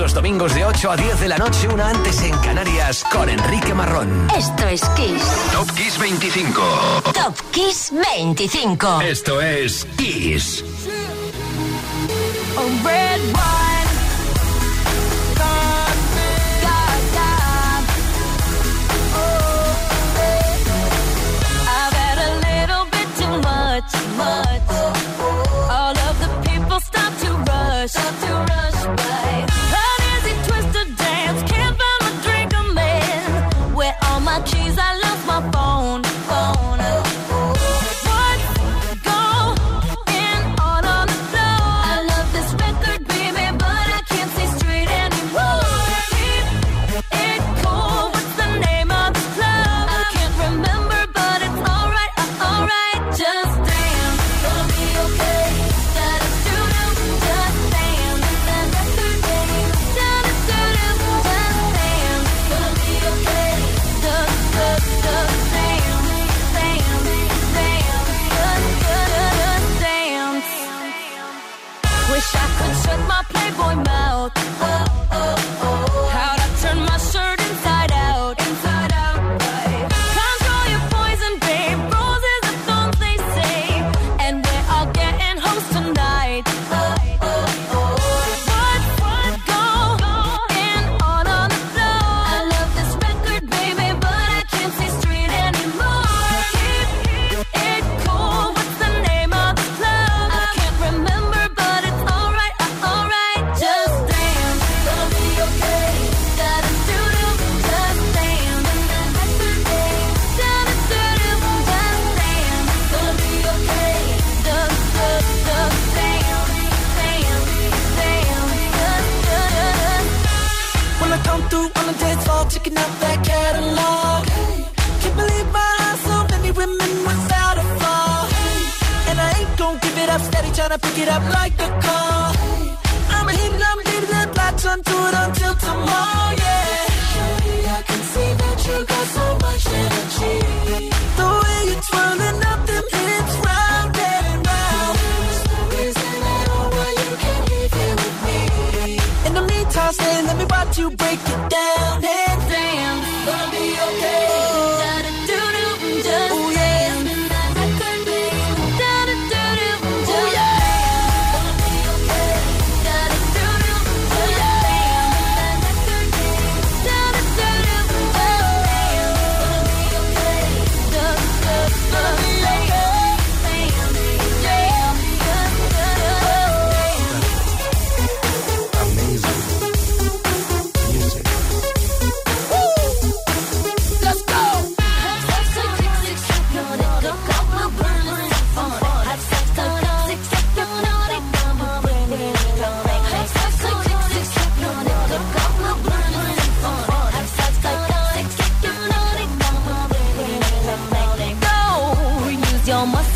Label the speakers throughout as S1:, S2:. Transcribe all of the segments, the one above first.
S1: los domingos de 8 a 10 de la noche, una antes en Canarias, con Enrique Marrón.
S2: Esto es Kiss.
S1: Top Kiss 25.
S2: Top Kiss 25.
S1: Esto es Kiss.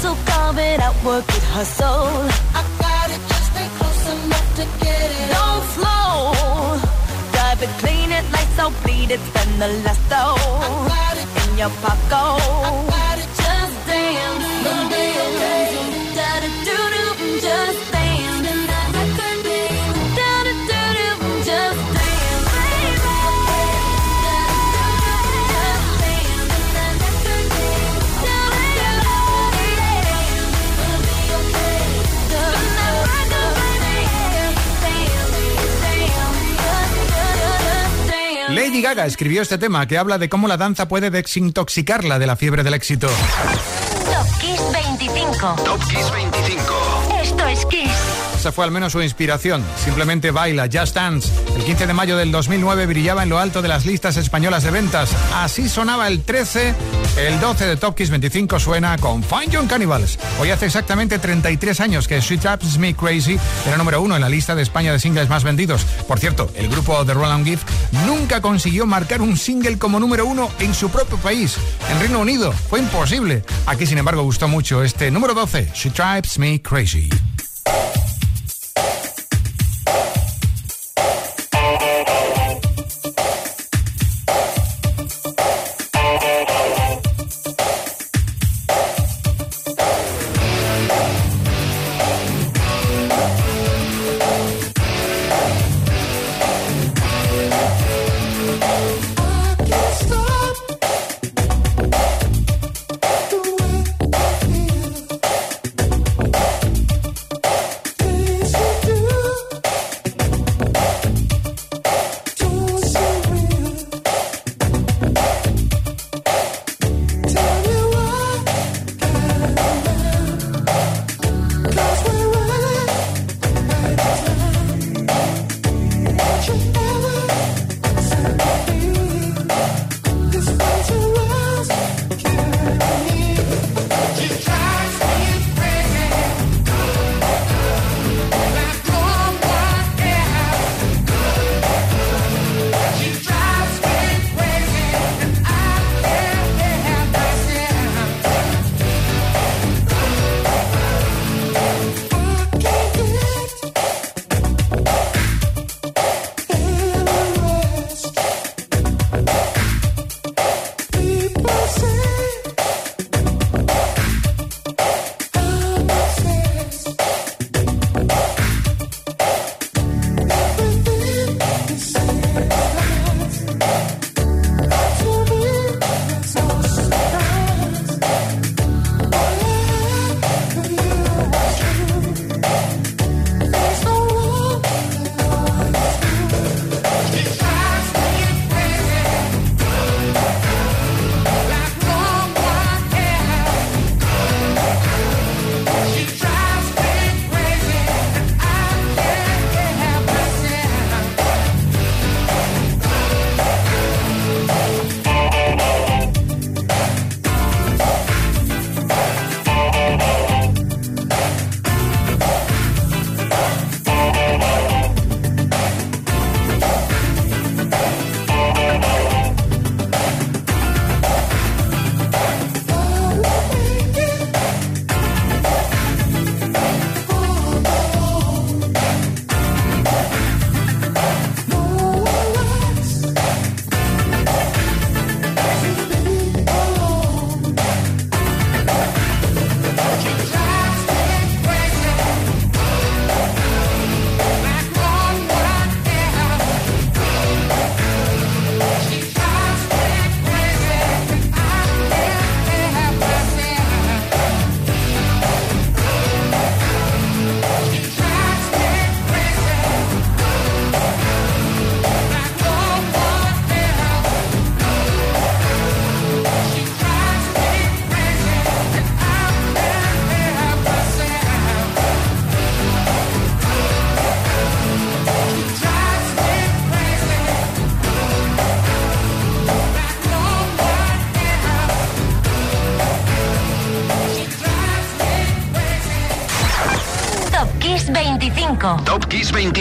S3: so carve it, I work it, hustle. I got it, just stay close enough to get it. Don't slow. drive it, clean it, lights out, bleed it, spend the last though. In your pocket.
S4: Escribió este tema que habla de cómo la danza puede desintoxicarla de la fiebre del éxito.
S2: Top Kiss 25.
S1: Top Kiss 25.
S2: Esto es Kiss
S4: fue al menos su inspiración. Simplemente baila, Just Dance. El 15 de mayo del 2009 brillaba en lo alto de las listas españolas de ventas. Así sonaba el 13. El 12 de Top Kiss 25 suena con Fine Young Cannibals. Hoy hace exactamente 33 años que Sweet Traps Me Crazy era número uno en la lista de España de singles más vendidos. Por cierto, el grupo The Roland Gift nunca consiguió marcar un single como número uno en su propio país, en Reino Unido. Fue imposible. Aquí, sin embargo, gustó mucho este número 12, She Drives Me Crazy.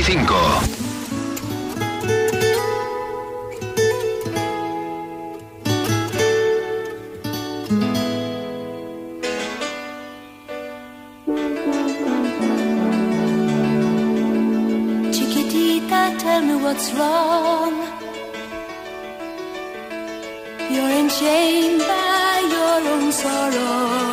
S2: 25.
S1: what's wrong. You're enchained by your own sorrow.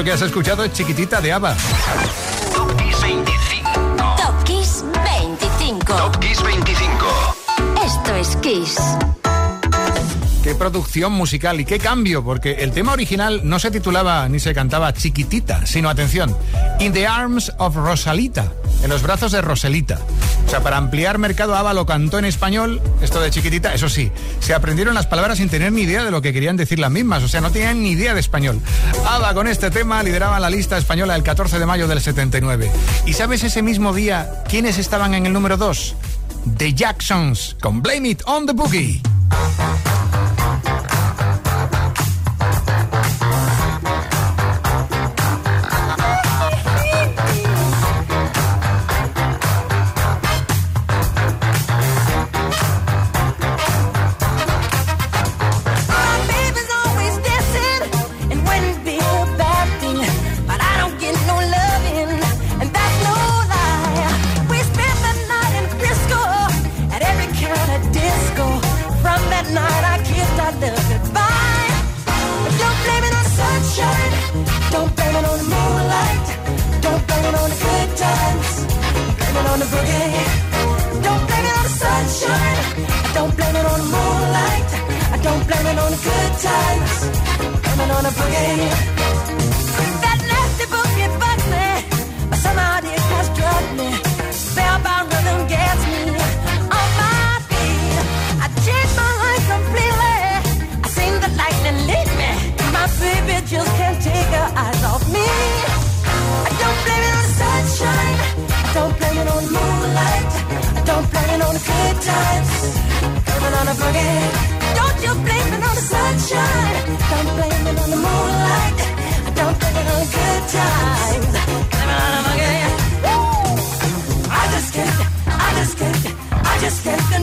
S4: Eso que has escuchado es chiquitita de ABBA.
S5: Top Kiss 25.
S2: Top Kiss 25.
S5: Top Kiss 25.
S2: Esto es Kiss.
S4: Qué producción musical y qué cambio, porque el tema original no se titulaba ni se cantaba chiquitita, sino atención, In the Arms of Rosalita, en los brazos de Roselita. O sea, para ampliar mercado ABBA lo cantó en español, esto de chiquitita, eso sí, se aprendieron las palabras sin tener ni idea de lo que querían decir las mismas, o sea, no tenían ni idea de español. ABBA con este tema lideraba la lista española el 14 de mayo del 79. ¿Y sabes ese mismo día quiénes estaban en el número 2? The Jacksons, con Blame It on the Boogie.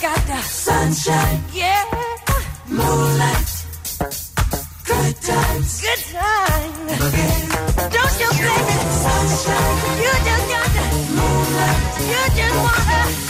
S3: Got the sunshine. Yeah. Moonlight. Good times. Good times. Don't you blame it. Sunshine. You just got the moonlight. You just want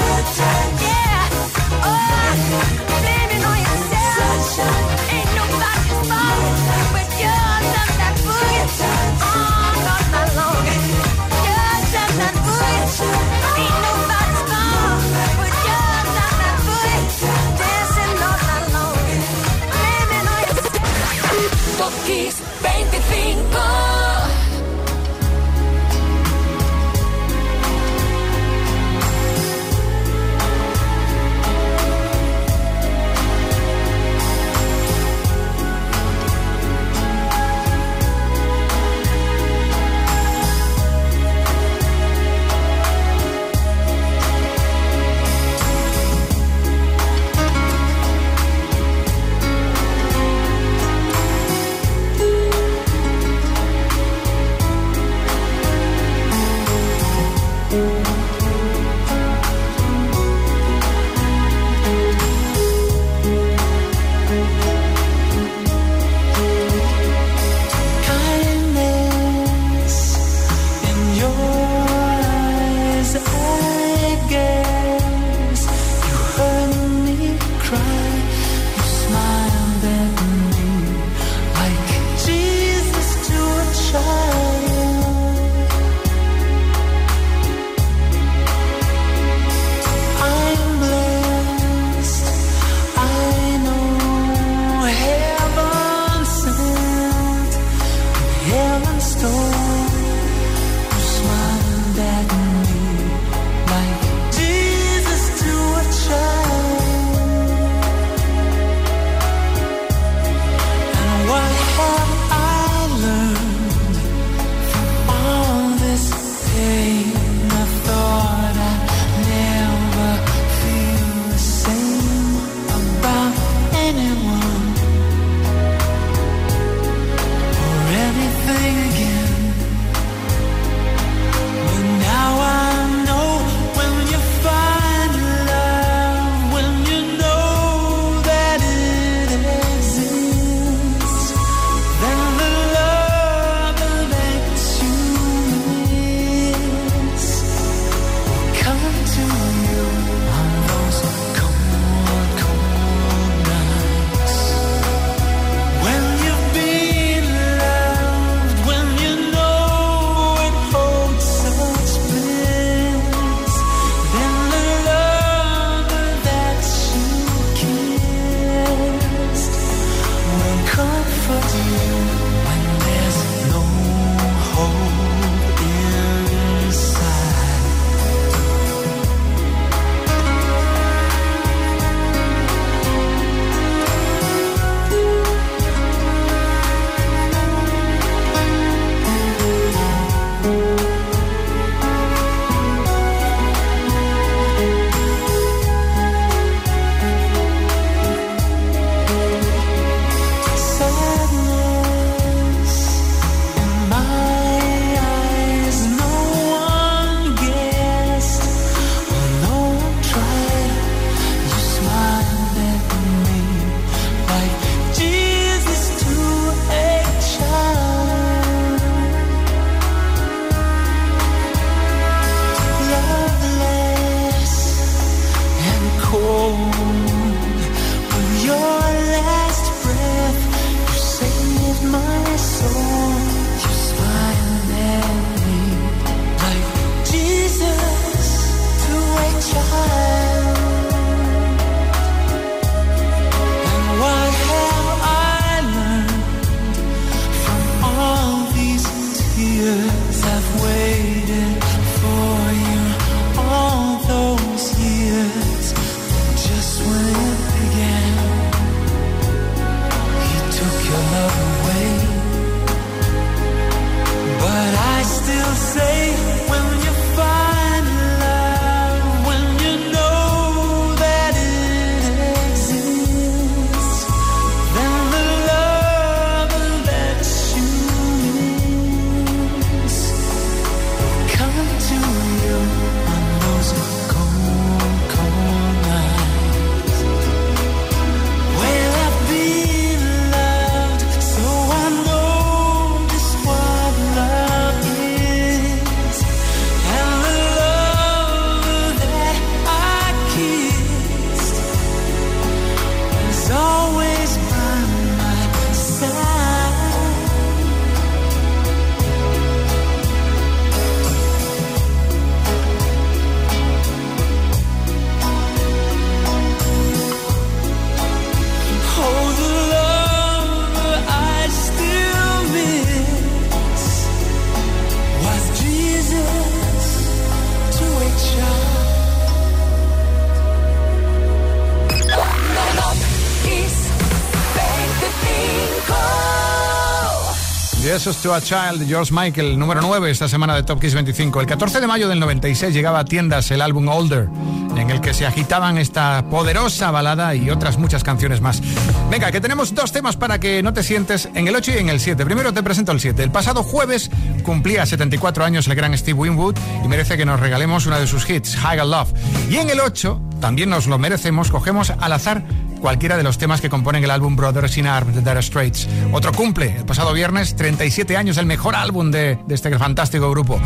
S6: To a Child George Michael, número 9 esta semana de Top Kiss 25. El 14 de mayo del 96 llegaba a tiendas el álbum Older, en el que se agitaban esta poderosa balada y otras muchas canciones más. Venga, que tenemos dos temas para que no te sientes en el 8 y en el 7. Primero te presento el 7. El pasado jueves cumplía 74 años el gran Steve Winwood y merece que nos regalemos una de sus hits, High Love. Y en el 8, también nos lo merecemos, cogemos al azar cualquiera de los temas que componen el álbum Brothers in Arms de Dire Straits. Otro cumple, el pasado viernes, 37 años, el mejor álbum de, de este fantástico grupo.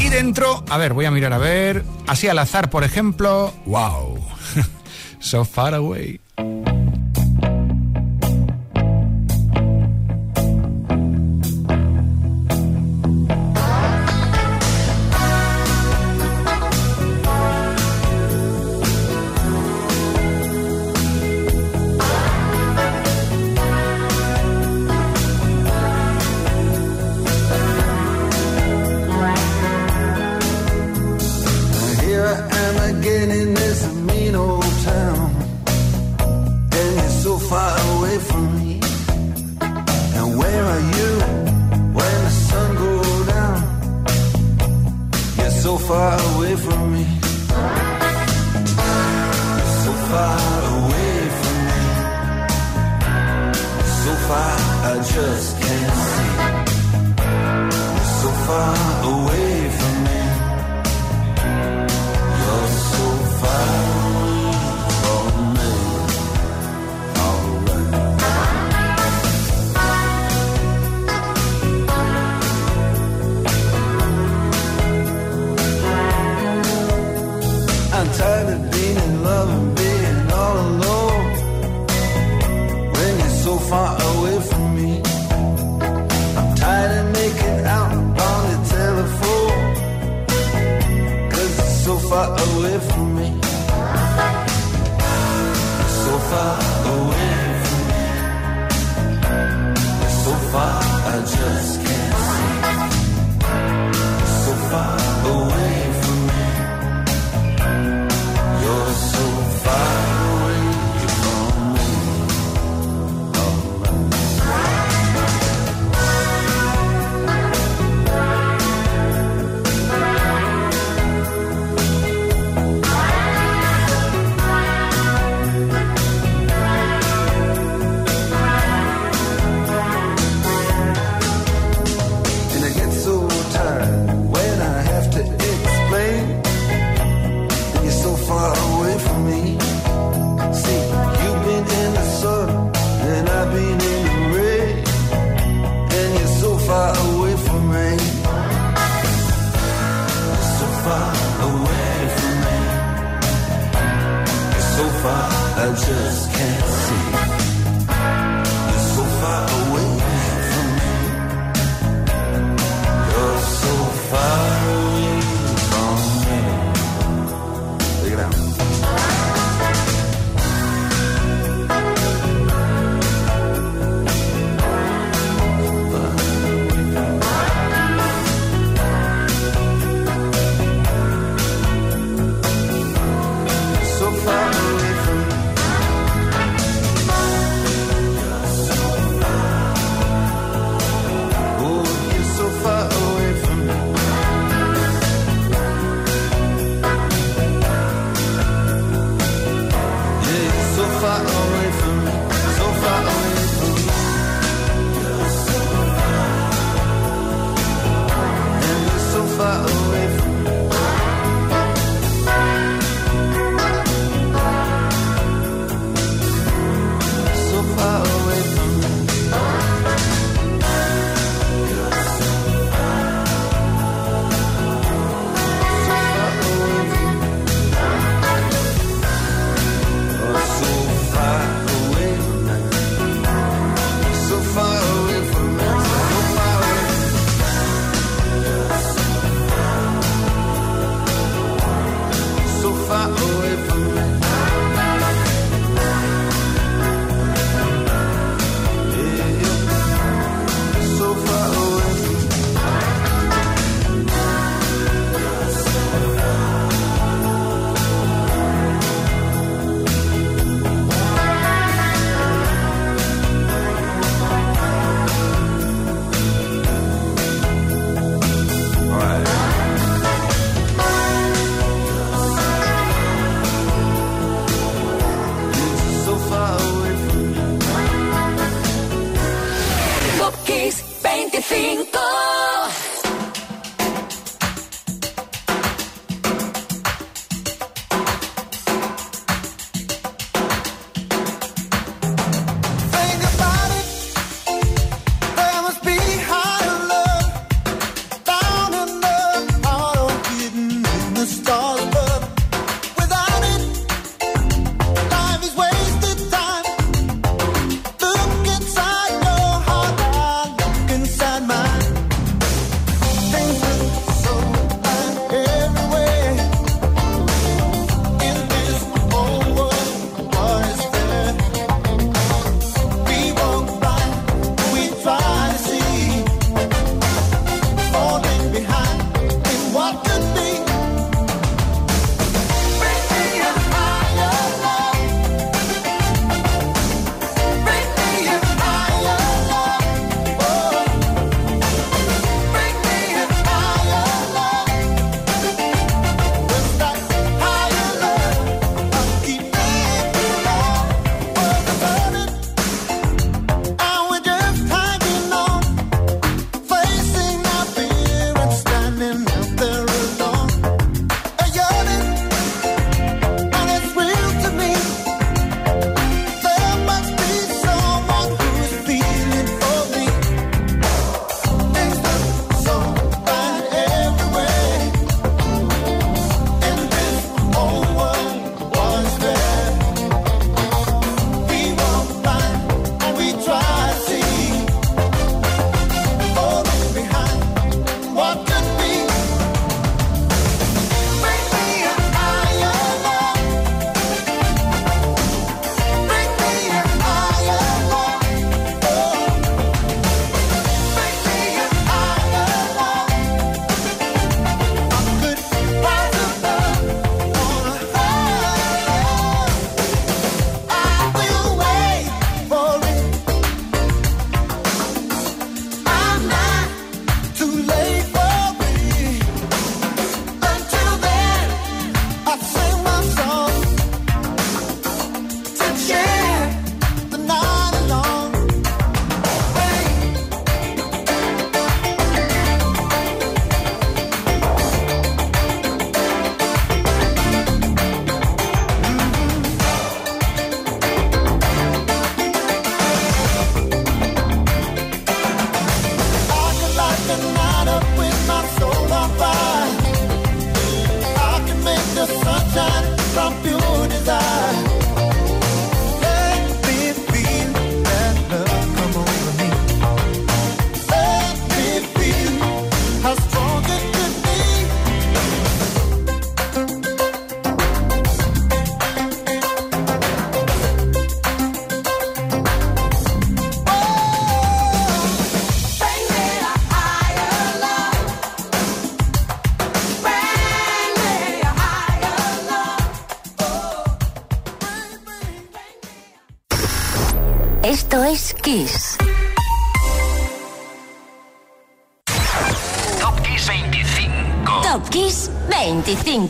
S6: Y dentro, a ver, voy a mirar a ver, así al azar, por ejemplo, wow, So Far Away.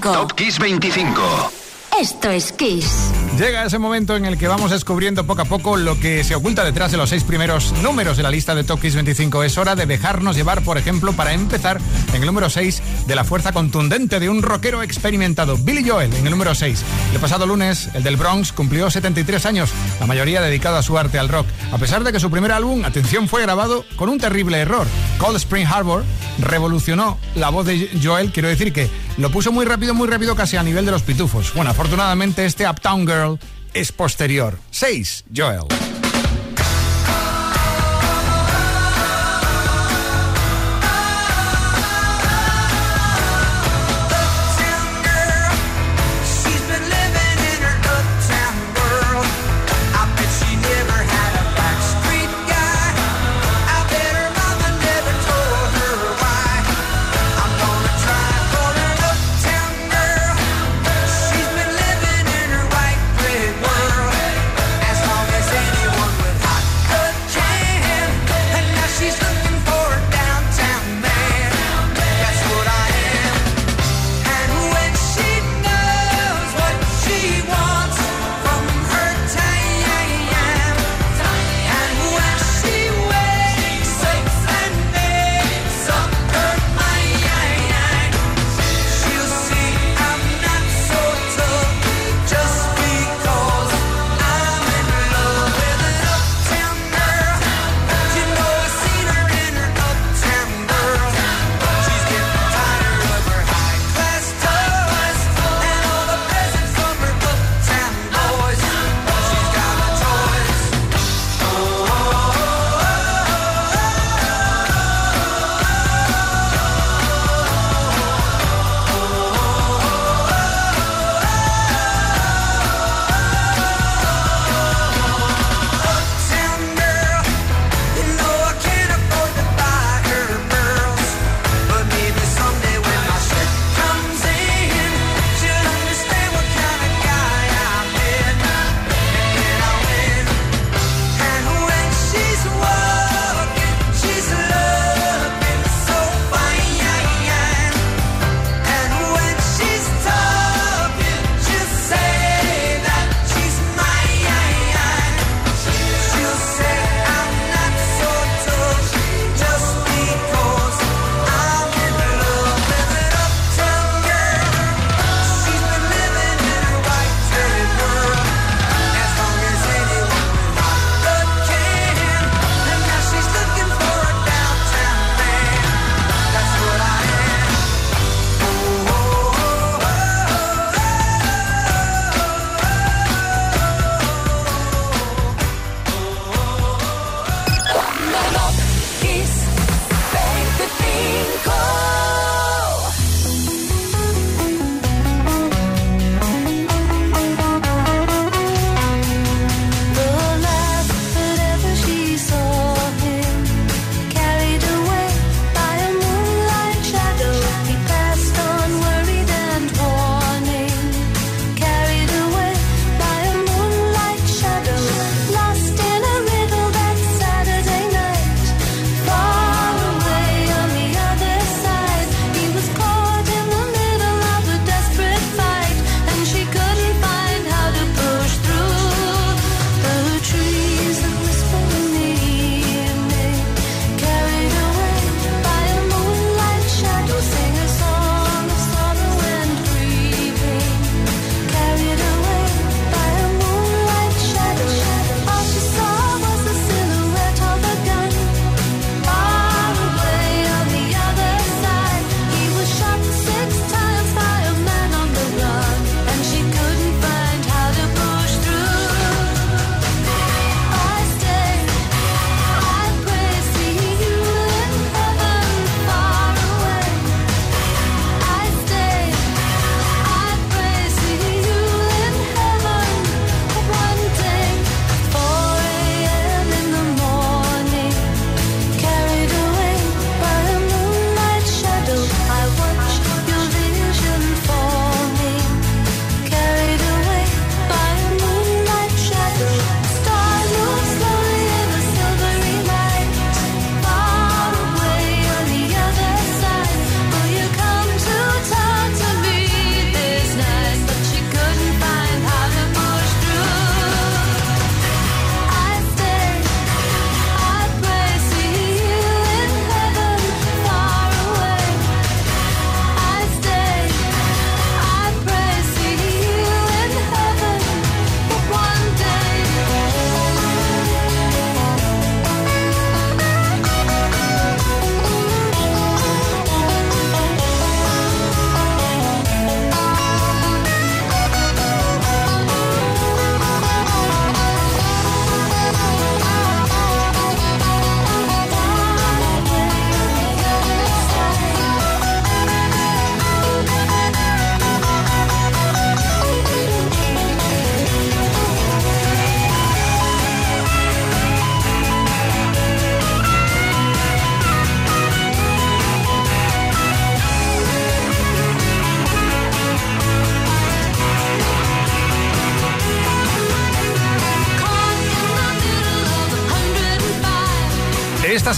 S7: Top Kiss 25.
S2: Esto es Kiss.
S4: Llega ese momento en el que vamos descubriendo poco a poco lo que se oculta detrás de los seis primeros números de la lista de Top Kiss 25. Es hora de dejarnos llevar, por ejemplo, para empezar en el número 6 de la fuerza contundente de un rockero experimentado, Billy Joel, en el número 6. El pasado lunes, el del Bronx cumplió 73 años, la mayoría dedicado a su arte al rock, a pesar de que su primer álbum, atención, fue grabado con un terrible error. Cold Spring Harbor revolucionó la voz de Joel, quiero decir que lo puso muy rápido, muy rápido, casi a nivel de los pitufos. Bueno, afortunadamente este Uptown Girl es posterior. 6. Joel.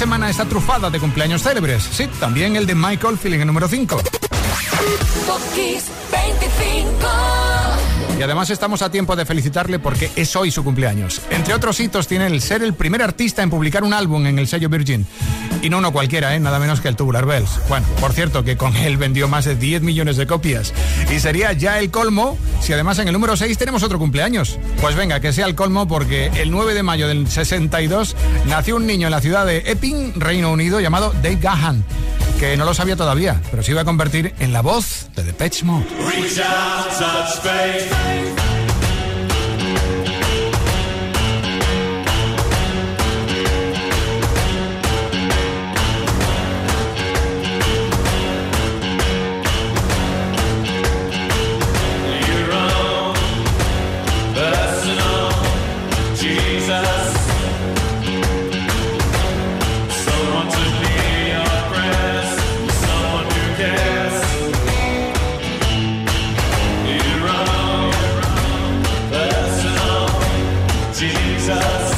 S4: Semana está trufada de cumpleaños célebres. Sí, también el de Michael Feeling el número 5.
S1: Top Kiss 25.
S4: Y además estamos a tiempo de felicitarle porque es hoy su cumpleaños. Entre otros hitos tiene el ser el primer artista en publicar un álbum en el sello Virgin. Y no uno cualquiera, ¿eh? nada menos que el Tubular Bells. Bueno, por cierto, que con él vendió más de 10 millones de copias. Y sería ya el colmo si además en el número 6 tenemos otro cumpleaños. Pues venga, que sea el colmo porque el 9 de mayo del 62 nació un niño en la ciudad de Epping, Reino Unido, llamado Dave Gahan. Que no lo sabía todavía, pero se iba a convertir en la voz de Depeche Mode.
S8: Jesus.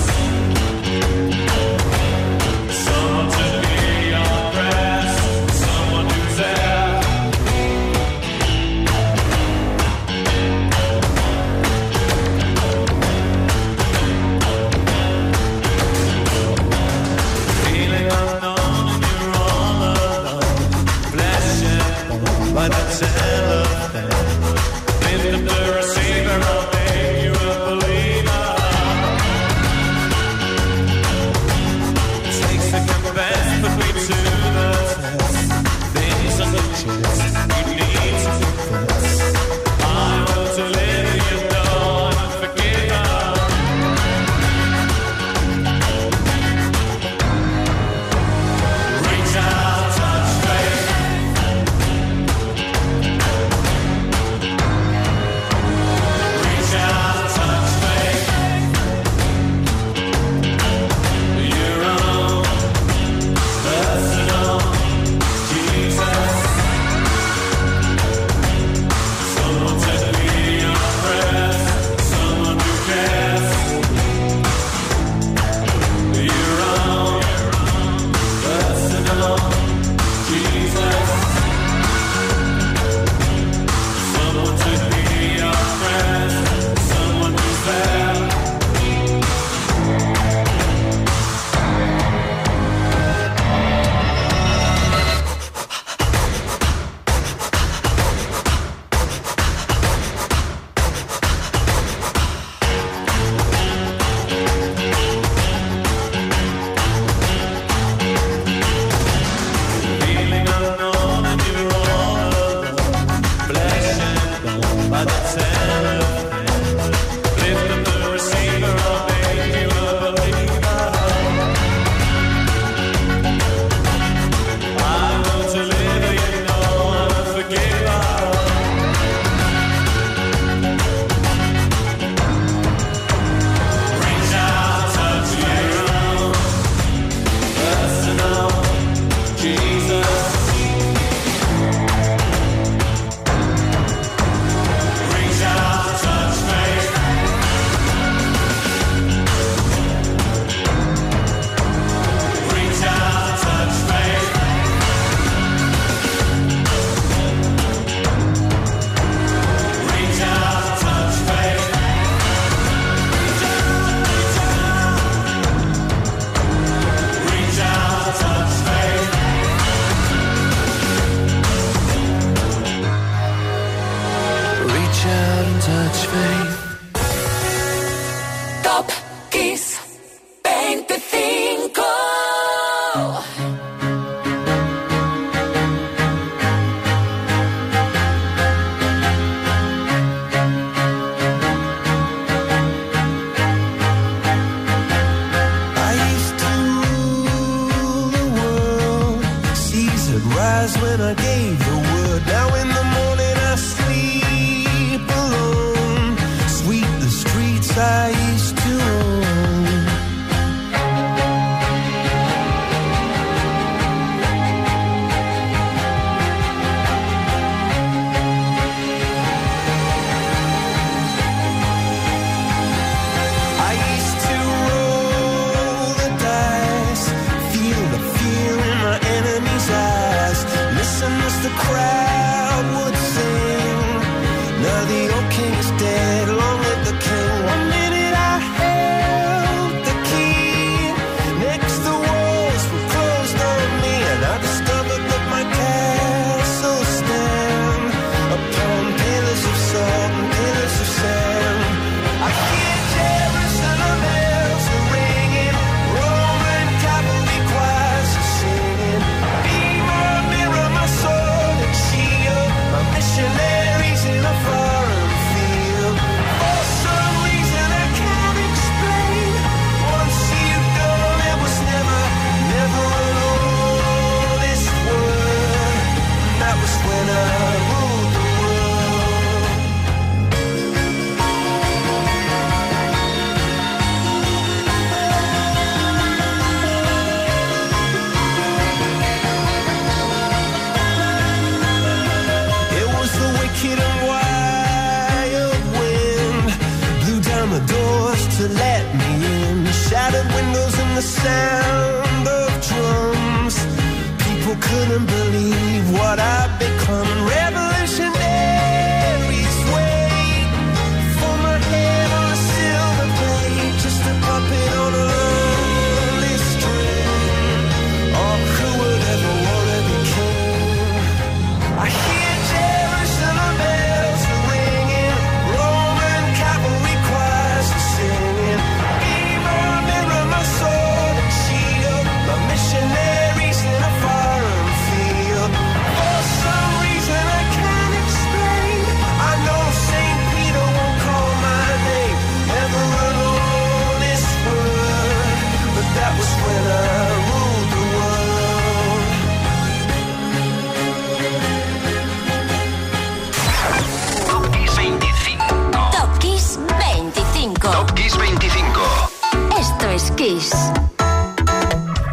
S9: couldn't believe what I've become.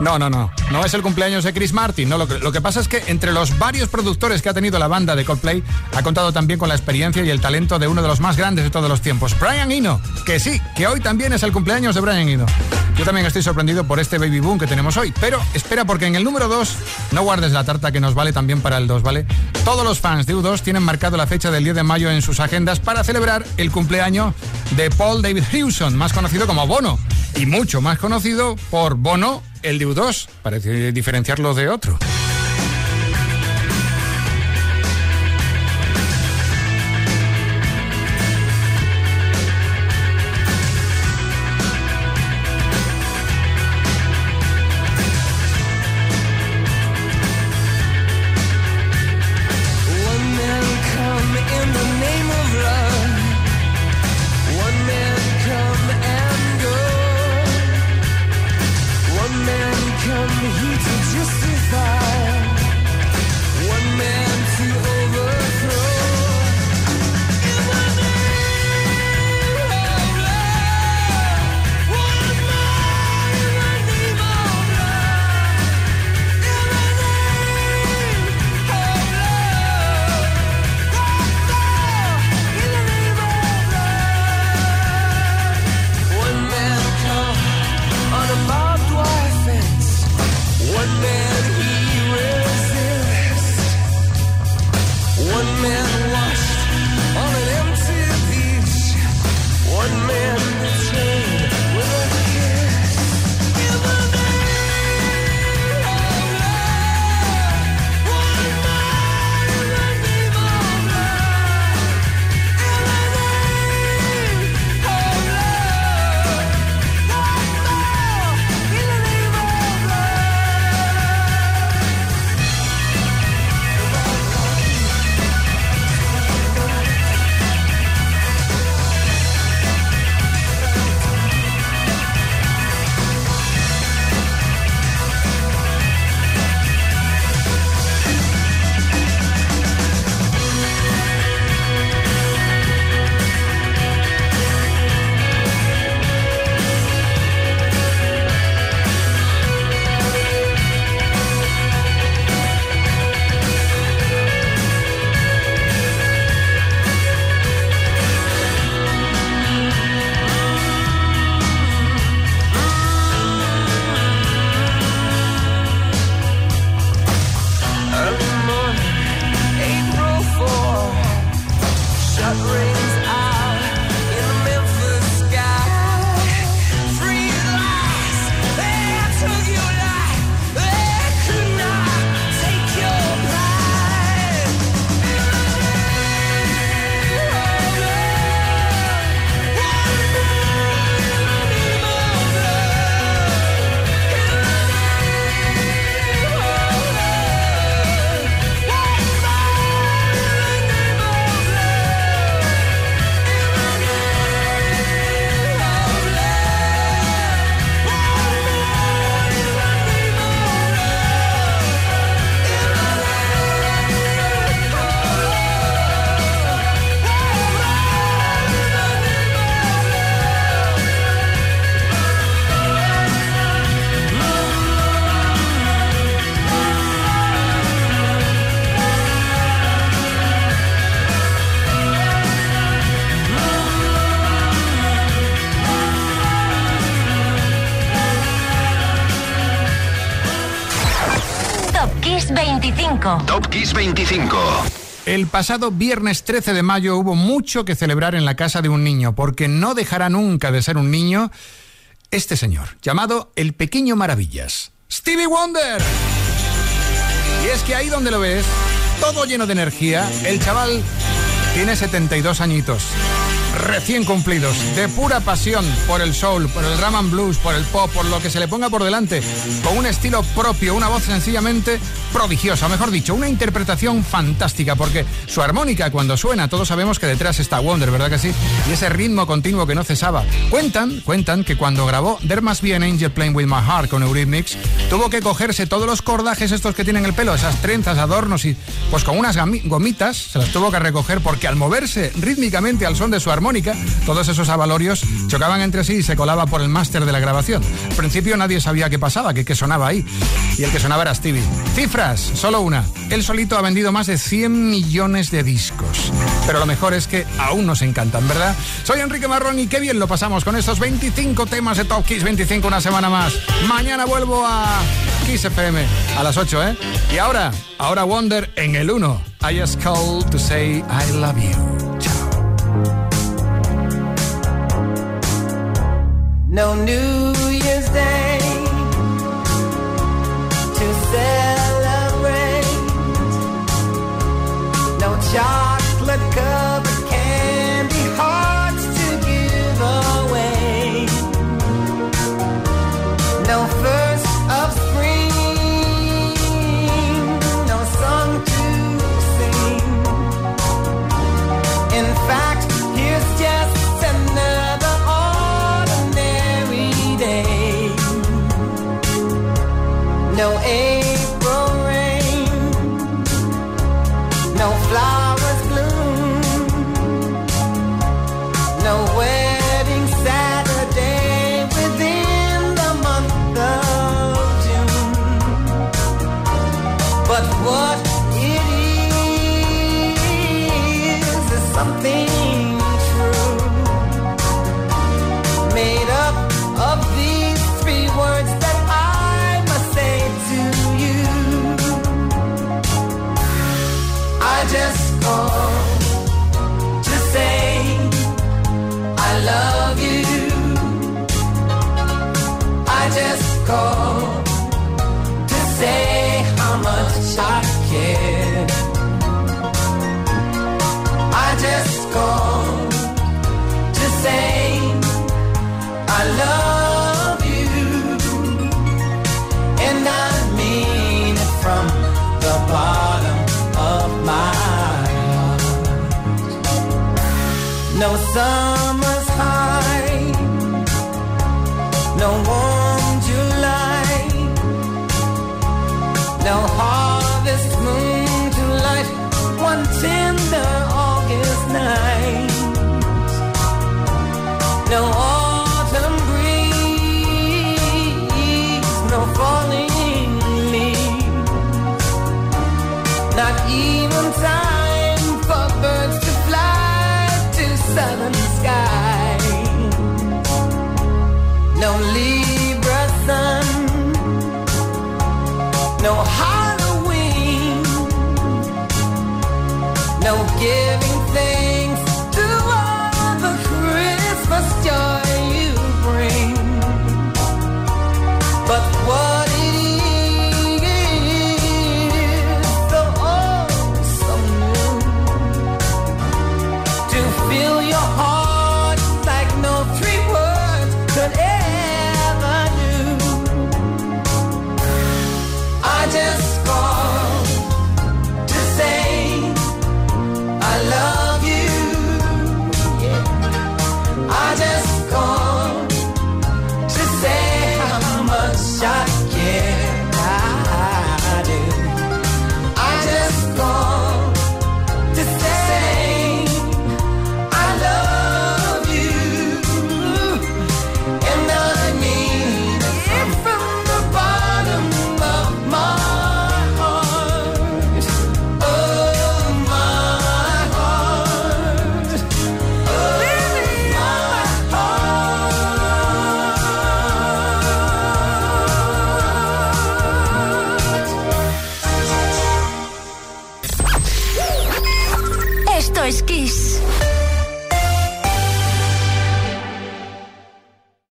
S6: No, no, no. No es el cumpleaños de Chris Martin. No, lo, que, lo que pasa es que entre los varios productores que ha tenido la banda de Coldplay, ha contado también con la experiencia y el talento de uno de los más grandes de todos los tiempos, Brian Eno. Que sí, que hoy también es el cumpleaños de Brian Eno. Yo también estoy sorprendido por este baby boom que tenemos hoy. Pero espera, porque en el número 2, no guardes la tarta que nos vale también para el 2, ¿vale? Todos los fans de U2 tienen marcado la fecha del 10 de mayo en sus agendas para celebrar el cumpleaños de Paul David Hewson, más conocido como Bono. Y mucho más conocido por Bono, el de U2. Parece diferenciarlo de otro. El pasado viernes 13 de mayo hubo mucho que celebrar en la casa de un niño, porque no dejará nunca de ser un niño este señor, llamado el Pequeño Maravillas, Stevie Wonder. Y es que ahí donde lo ves, todo lleno de energía, el chaval tiene 72 añitos. Recién cumplidos, de pura pasión por el soul, por el drum and blues, por el pop, por lo que se le ponga por delante, con un estilo propio, una voz sencillamente prodigiosa, mejor dicho, una interpretación fantástica, porque su armónica cuando suena, todos sabemos que detrás está Wonder, ¿verdad que sí? Y ese ritmo continuo que no cesaba. Cuentan, cuentan que cuando grabó There Must Be an Angel Playing With My Heart con Eurythmics, tuvo que cogerse todos los cordajes estos que tienen el pelo, esas trenzas, adornos y pues con unas gomitas se las tuvo que recoger porque al moverse rítmicamente al son de su armónica,
S4: armónica, todos esos avalorios chocaban entre sí y se colaba por el máster de la grabación. Al principio nadie sabía qué pasaba, que qué sonaba ahí. Y el que sonaba era Stevie. Cifras, solo una. Él solito ha vendido más de 100 millones de discos. Pero lo mejor es que aún nos encantan, ¿verdad? Soy Enrique Marrón y qué bien lo pasamos con estos 25 temas de Top Kiss 25 una semana más. Mañana vuelvo a Kiss FM a las 8, ¿eh? Y ahora, ahora Wonder en el 1. I just called to say I love you.
S3: No New Year's Day to celebrate. No chocolate